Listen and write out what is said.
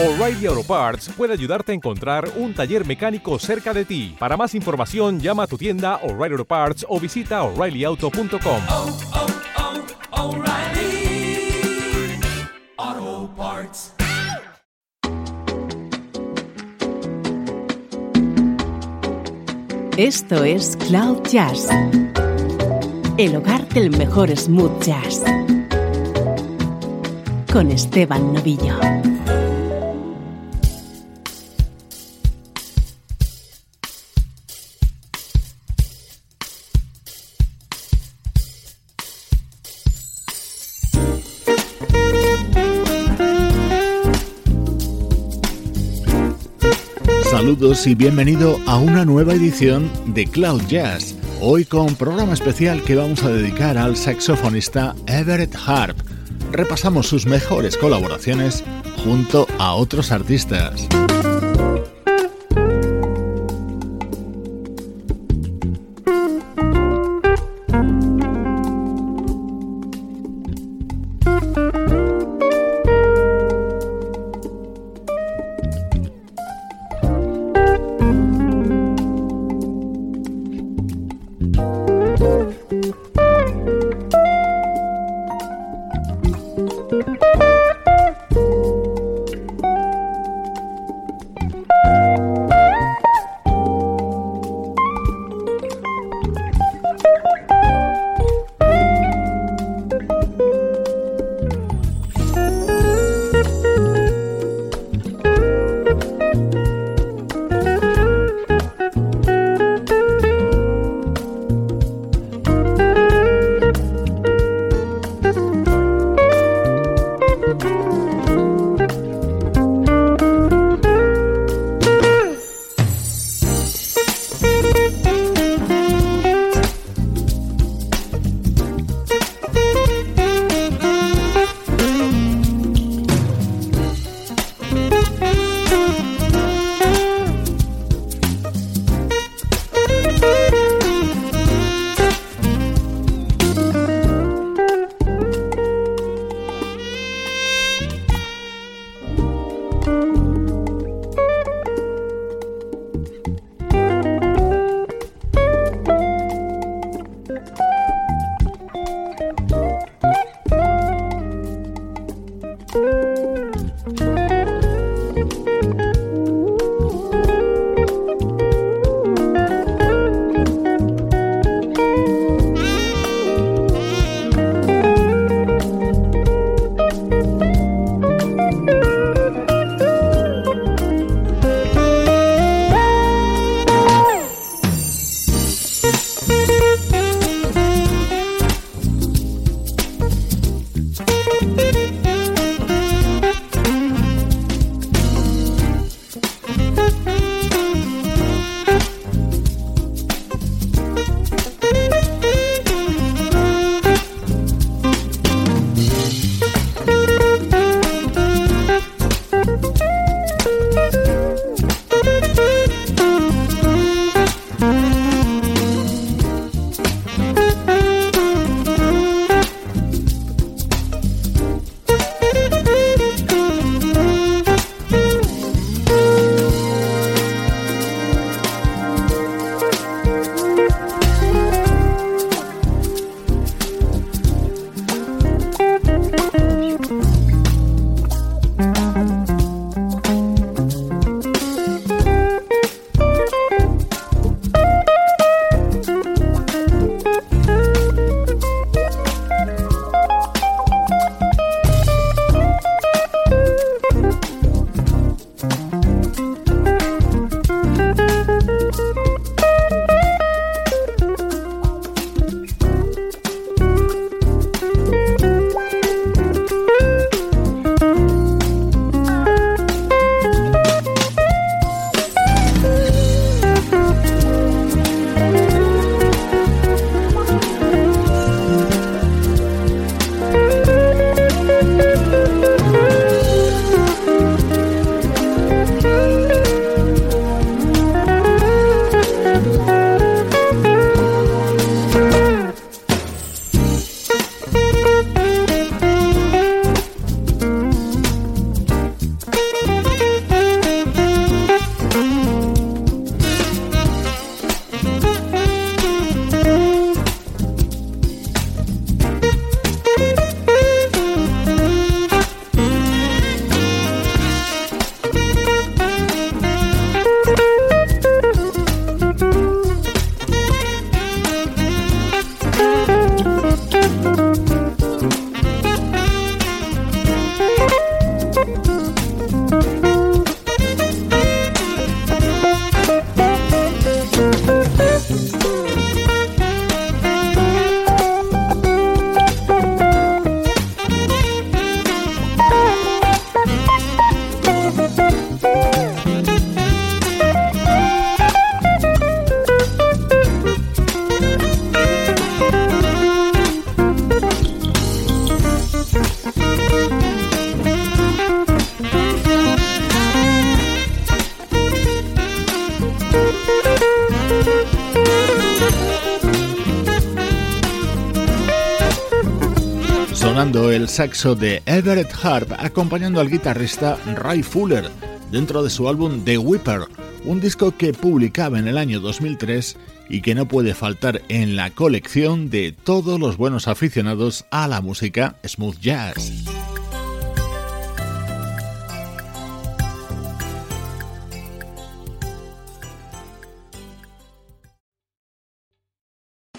O'Reilly Auto Parts puede ayudarte a encontrar un taller mecánico cerca de ti. Para más información, llama a tu tienda O'Reilly Auto Parts o visita oreillyauto.com. oh, oh, Parts. Esto es Cloud Jazz, el hogar del mejor smooth jazz, con Esteban Novillo. Saludos y bienvenido a una nueva edición de Cloud Jazz. Hoy con programa especial que vamos a dedicar al saxofonista Everett Harp. Repasamos sus mejores colaboraciones junto a otros artistas. El saxo de Everett Harp acompañando al guitarrista Ray Fuller dentro de su álbum The Whipper, un disco que publicaba en el año 2003 y que no puede faltar en la colección de todos los buenos aficionados a la música smooth jazz.